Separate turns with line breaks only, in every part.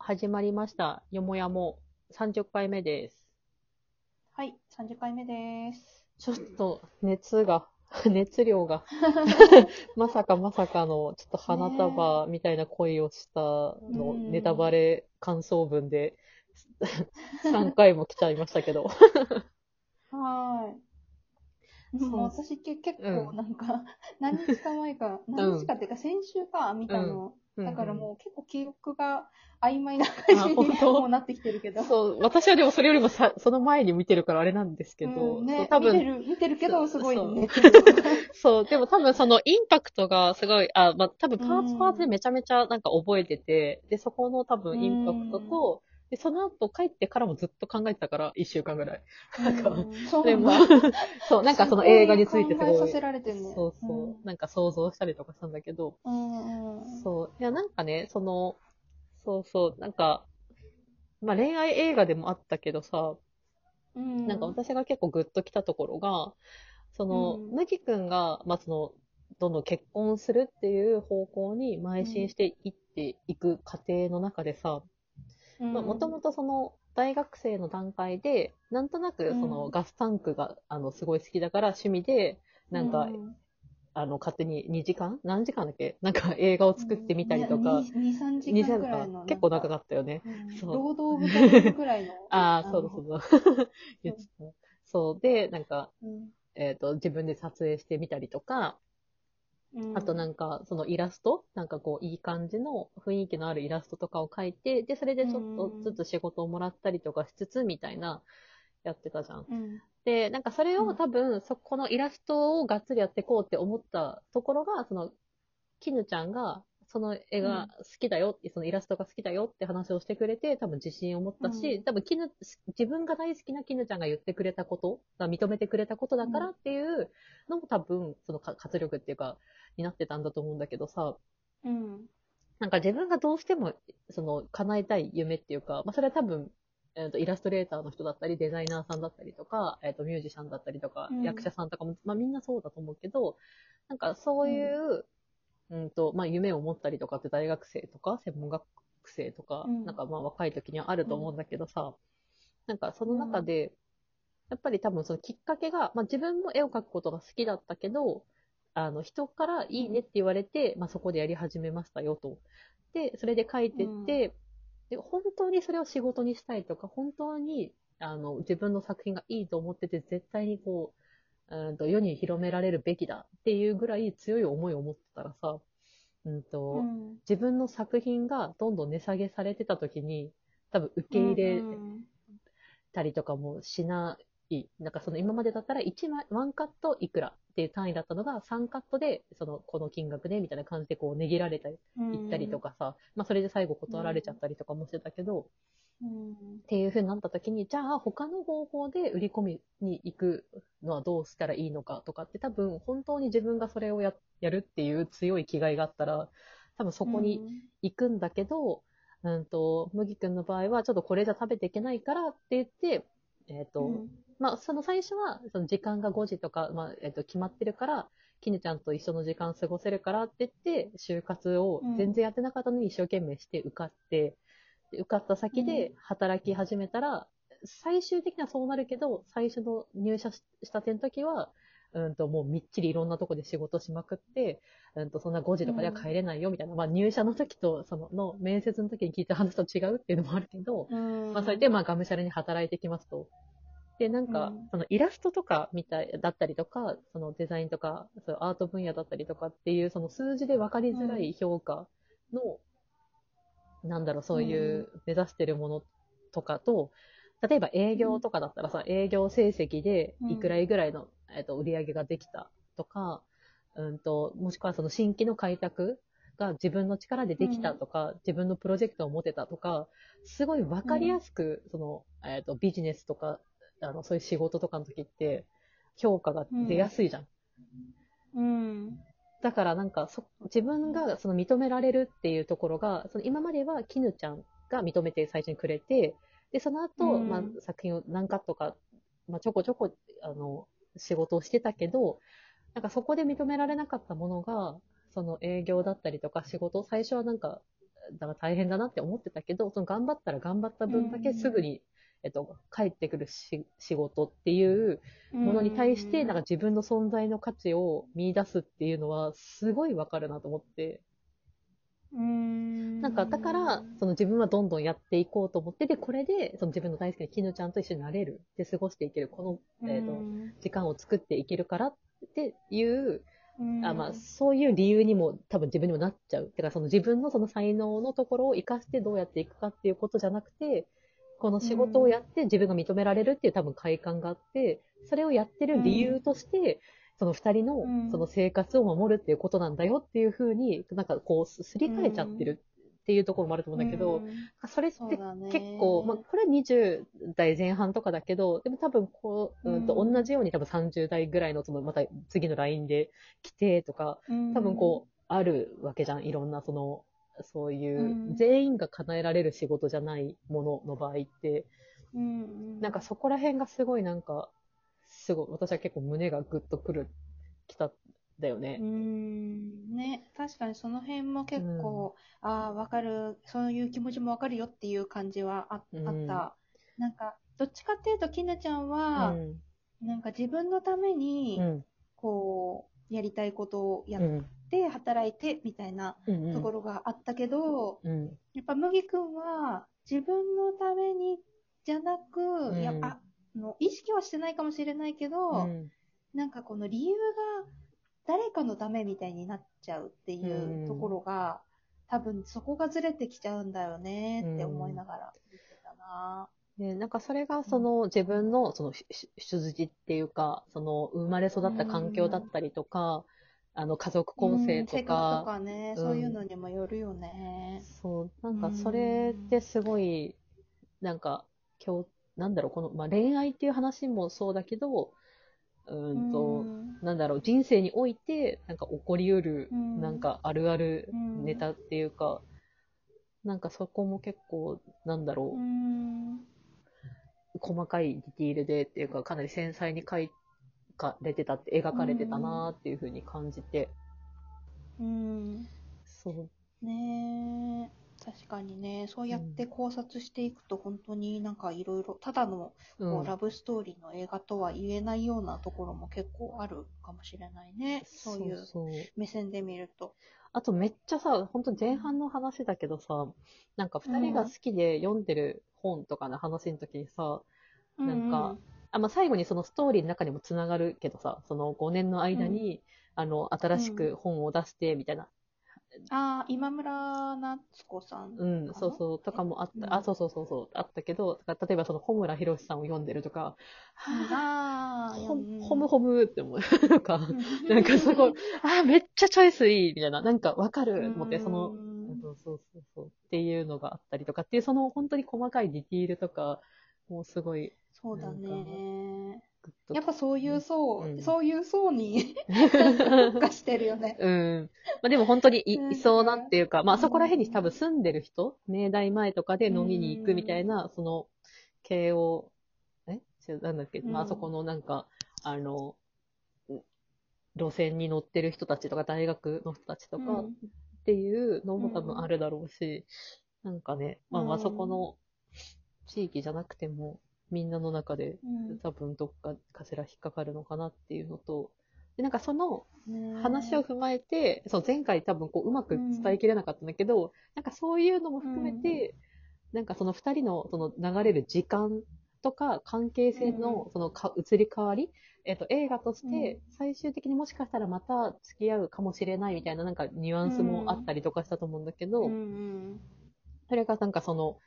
始まりました。よもやも30回目です。
はい、30回目です。
ちょっと熱が、熱量が、まさかまさかの、ちょっと花束みたいな恋をしたの、
うん
ネタバレ感想文で、3回も来ちゃいましたけど。
はーい。
そう
もう私け結
うん
構なんか、何日か前か、何日かっていうか先週か見たの。だからもう結構記憶が曖昧な感じ
あ
にもうなってきてるけど。
そう、私はでもそれよりもさ、その前に見てるからあれなんですけど、
うんね、
多分、
見てる、見てるけど、すごい
そう
ね。
そう、でも多分そのインパクトがすごい、あ、まあ、多分パーツパーツでめちゃめちゃなんか覚えてて、で、そこの多分インパクトと、で、その後帰ってからもずっと考えてたから、一週間ぐらい。なんか
うんそ
そう、なんかその映画についてすごい、
考えさせられてるね。
そうそう、なんか想像したりとかしたんだけど。そう、いや、なんかね、その、そうそう、なんか、まあ恋愛映画でもあったけどさ、
うん。
なんか私が結構グッときたところが、その、
うん。
麦くんが、まあ、その、どんどん結婚するっていう方向に邁進していっていく過程の中でさ、もともとその、大学生の段階で、なんとなくその
うん
ガスタンクが、あの、すごい好きだから趣味で、なんか、
う
あの、勝手に2時間？何時間だっけ？なんか映画を作ってみたりとか、
2、3時
2
間くらいの。
結構長か
っ
ったよね。
た。
そう
労働部隊くらいの。
ああ、そうだそうだ。言ってた。そう。で、なんか、
うん。
えっ、と、自分で撮影してみたりとか、
うん。
あとなんか、そのイラスト？なんかこう、いい感じの雰囲気のあるイラストとかを描いて、で、それでちょっとずつ仕事をもらったりとかしつつ、みたいな、やってたじゃん。
うん。
で、なんかそれ
うん
を多分、そこのイラストをがっつりやっていこうって思ったところが、その、キヌちゃんが、その絵が好きだよ、そのイラストが好きだよって話をしてくれて、多分自信を持ったし、
うん。
多分キヌ、自分が大好きなキヌちゃんが言ってくれたこと、が認めてくれたことだからっていうのも多分、そのか活力っていうか、になってたんだと思うんだけどさ、
うん。
なんか自分がどうしても、その、叶えたい夢っていうか、まあそれは多分、えっとイラストレーターの人だったり、デザイナーさんだったりとか、えっ、とミュージシャンだったりとか、
うん。
役者さんとかも、まあみんなそうだと思うけど、なんかそういう、うん、と、まあ夢を持ったりとかって大学生とか、専門学生とか、
うん。
なんかまあ若い時にはあると思うんだけどさ、なんかその中で、やっぱり多分そのきっかけが、まあ自分も絵を描くことが好きだったけど、あの人からいいねって言われて、まあそこでやり始めましたよと。で、それで書いてって、で、本当にそれを仕事にしたいとか、本当に、あの、自分の作品がいいと思ってて、絶対にこう、うんと世に広められるべきだっていうぐらい強い思いを持ってたらさ、うんと、
うん。
自分の作品がどんどん値下げされてた時に、多分受け入れ
うん
たりとかもしない。なんかその今までだったら1枚、ワンカットいくらっていう単位だったのが3カットで、その、この金額でみたいな感じでこう値切られたり、行ったりと。かさ、まあそれで最後断られちゃったりとかもしてたけど、
うん。
っていう風になった時に、じゃあ他の方法で売り込みに行くのはどうしたらいいのかとかって多分本当に自分がそれをややるっていう強い気概があったら、多分そこに行くんだけど、うんと、麦くんの場合はちょっとこれじゃ食べていけないからって言って、えっ、と、
うん、
まあその最初はその時間が5時とか、まあえっ、と決まってるから、きぬちゃんと一緒の時間過ごせるからって言って、就活を全然やってなかったのに一生懸命して受かって、で受かった先で働き始めたら、最終的にはそうなるけど、最初の入社ししたての時は、うんと、もうみっちりいろんなとこで仕事しまくって、うんと、そんな5時とかでは帰れないよみたいな、まあ入社の時と、その、の面接の時に聞いた話と違うっていうのもあるけど、
うん。
まあそれでまあがむしゃらに働いてきますと。で、なんか
うん、
そのイラストとかみたい、だったりとか、そのデザインとか、そういうアート分野だったりとかっていう、その数字で分かりづらい評価の、なんだろう、そういう目指してるものとかと、例えば営業とかだったらさ、営業成績でいくらいぐらいの、えっと売り上げができたとか、うんと、もしくはその新規の開拓が自分の力でできたとか、自分のプロジェクトを持てたとか、すごい分かりやすく、その、えっとビジネスとか、あの、そういう仕事とかの時って、評価が出やすいじゃん。
うん。
だからなんかそ、自分がその認められるっていうところが、その今まではキヌちゃんが認めて最初にくれて、で、その後、
うん。
まあ、作品を何カットか、まあ、ちょこちょこ、あの、仕事をしてたけど、なんかそこで認められなかったものが、その営業だったりとか仕事、最初はなんか、だから大変だなって思ってたけど、その頑張ったら頑張った分だけすぐに、えっと、帰ってくるし仕事っていうものに対して、なんか自分の存在の価値を見出すっていうのは、すごいわかるなと思って。
うん。
なんか、だから、その自分はどんどんやっていこうと思って、で、これで、その自分の大好きな絹ちゃんと一緒になれる。で、過ごしていける。この、えっ、と、時間を作っていけるからっていう、
うん
あまあ、そういう理由にも多分自分にもなっちゃう。てか、その自分のその才能のところを活かしてどうやっていくかっていうことじゃなくて、この仕事をやって自分が認められるっていう多分快感があって、それをやってる理由として、その二人の
うん。
その生活を守るっていうことなんだよっていうふうに、なんかこう、すり替えちゃってるっていうところもあると思うんだけど、
うん。
それって結構、まあ、これは20代前半とかだけど、でも多分こう、うんと
うん。
同じように多分30代ぐらいのそのまた次の LINE で来てとか、多分こう、あるわけじゃん。いろんなその、そういう、
うん
全員が叶えられる仕事じゃないものの場合って、
うんうん
なんかそこら辺がすごいなんか、すごい、私は結構胸がグッとくる、きたんだよ
う
ね。
んね、確かにその辺も結構、ああ、わかる、そういう気持ちもわかるよっていう感じはあ,、
うん
あった。なんか、どっちかっていうと、きなちゃん
う
は、
ん。
なんか自分のために、
うん。
こう、やりたいことをやっ
うん。
て、働いて、みたいな
うん。
ところがあったけど、
うん。
やっぱ麦くんは、自分のために、じゃなく、
うん
やっぱ、あの意識はしてないかもしれないけど、
うん。
なんかこの理由が誰かのためみたいになっちゃうっていうところが、多分そこがずれてきちゃうんだよねって思いながら見てたな。
ね、なんかそれがその自分のその出自っていうか、その生まれ育った環境だったりとか、あの家族構成と
うんと
か、
かね、
うん。
そういうのにもよるよね。
そう、なんかそれってすごい、なんか今日、なんだろう、この、まあ、恋愛っていう話もそうだけど、うーんと、
うん。
なんだろう、人生において、なんか起こりうる、
うん。
なんかあるある
うん。
ネタっていうか、なんかそこも結構、なんだろう、
うん。
細かいディティールでっていうか、かなり繊細に描かれてたって、描かれてたなーっていうふうに感じて、
うん。
そう、
ねえ確かにね、そうやって考察していくと、本当になんかいろいろ、ただの
うん。
こうラブストーリーの映画とは言えないようなところも結構あるかもしれないね。そういう
そうそう。
目線で見ると。
あとめっちゃさ、本当前半の話だけどさ、なんか二人が好きで読んでる本とかの話の時にさ、なんかあまあ、最後にそのストーリーの中にもつながるけどさ、その5年の間に、あの、新しく本を出して、みたいな。
ああ、今村夏子さん。
うん、そうそう、とかもあった、
うん。
あ、そうそうそうそう、あったけど、例えばその、穂村博さんを読んでるとか、
ああ、
ほ
うん
ん、ホムホムって思う。なん。か、なんかすごい、あー、めっちゃチョイスいいみたいな、なんかわかると思って、その、
うん。
そうそうそうそう、っていうのがあったりとかっていう、その本当に細かいディティールとか、もうすごい、
そうだね。やっぱそういう層、
うん。
そういう層に 特化してるよね。
うん。まあでも本当にい,、
うん。
いそうなっていうか、まあそこら辺に多分住んでる人、明大前とかで飲みに行くみたいな、その、慶応、え？なんだっけ、まあそこのなんか、あの、うん路線に乗ってる人たちとか、大学の人たちとか
うん。
っていうのも多分あるだろうし、なんかね、まあまあ
うん。
そこの地域じゃなくても、みんなの中で
うん。
多分どっかかしら引っかかるのかなっていうのと、でなんかその、
ね
話を踏まえて、そう前回多分こううまく伝えきれなかったんだけど、なんかそういうのも含めて、なんかその二人のその流れる時間とか関係性のそのか移り変わり、えっと映画として最終的にもしかしたらまた付き合うかもしれないみたいななんかニュアンスもあったりとかしたと思うんだけど、
うんうん。
それがなんかその、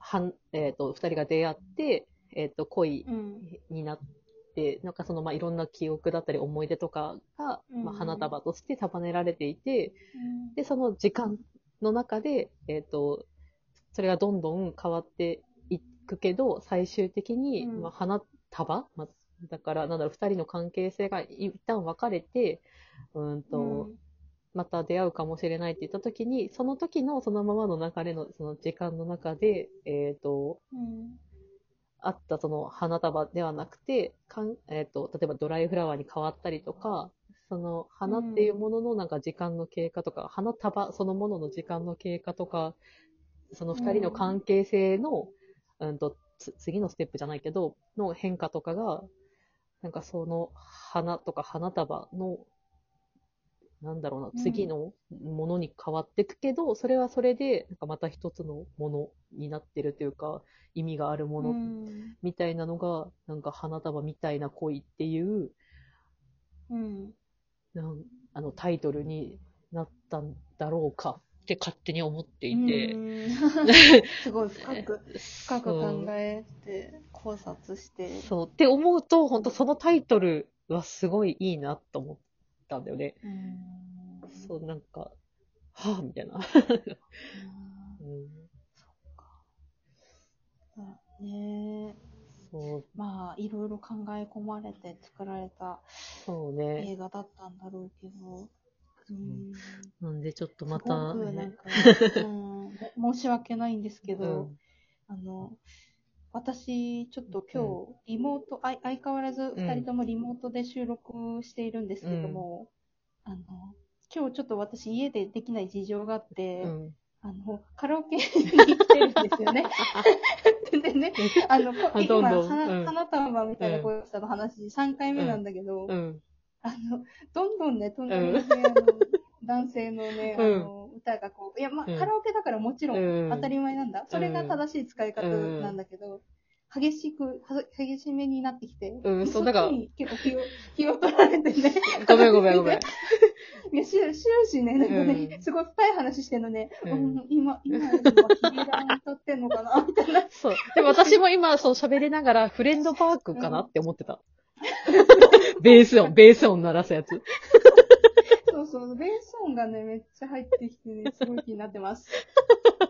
はん、えっ、と、二人が出会って、えっ、と、恋
うん。
になって、なんかその、まあ、いろんな記憶だったり思い出とかが、
うん。
まあ、花束として束ねられていて、
うん。
で、その時間の中で、えっ、と、それがどんどん変わっていくけど、最終的に、
うん。
まあ、花束、まあ、だから、なんだろう、二人の関係性が一旦分かれて、うーんと、また出会うかもしれないって言った時に、その時のそのままの流れのその時間の中で、えっ、と、
うん
あったその花束ではなくて、かんえっ、と、例えばドライフラワーに変わったりとかその花っていうもののなんか時間の経過とか、花束そのものの時間の経過とか、その二人の関係性の、うんと、つ次のステップじゃないけど、の変化とかが、なんかその花とか花束の、なんだろうな、次のものに変わっていくけど、それはそれで、なんかまた一つのものになってるというか、意味があるもの
うん。
みたいなのが、なんか花束みたいな恋っていう、
うん。
なんあのタイトルになったんだろうかって勝手に思っていて。
うん すごい深く、深く考えて、考察して。
そう。って思うと、本当そのタイトルはすごいいいなと思ったんだよね。
うん。
そう、なんか、はぁ、みたいな。
うん
うん、
そうね
そう、
まあ、いろいろ考え込まれて作られた
そうね。
映画だったんだろうけど、う。ん、
なんでちょっと
すご
また、ね
くなんか、うん、申し訳ないんですけど、
うん。
あの、私、ちょっと今日、リモート、あい相変わらず二人ともリモートで収録しているんですけども、あの、今日ちょっと私家でできない事情があって、
うん。
あの、カラオケに来てるんですよね。でね、あの、今、花
うん。
花束みたいな声したの話、3回目なんだけど、
うん。
あの、どんどんね、隣の
うん。
部屋の男性のね、あの、歌がこう、いや、まあ、
うん
カラオケだからもちろ
うんん
当たり前なんだ。それが正しい使い方なんだけど、激しく、は激しめになってきて、
うんそうだから
に結構気を、気を取られてね。
ごめんごめんごめん。
いや、終終始ね、なんかね、
うん
すごい深い話してんのね、
うん
うん今、今よりはヒゲダン歌ってんのかな？みたいな。
そう。でも私も今、そう喋りながら、フレンドパークかなって思ってた。ベース音、ベース音鳴らすやつ。
そうそう、ベース音がね、めっちゃ入ってきてね、すごい気になってます。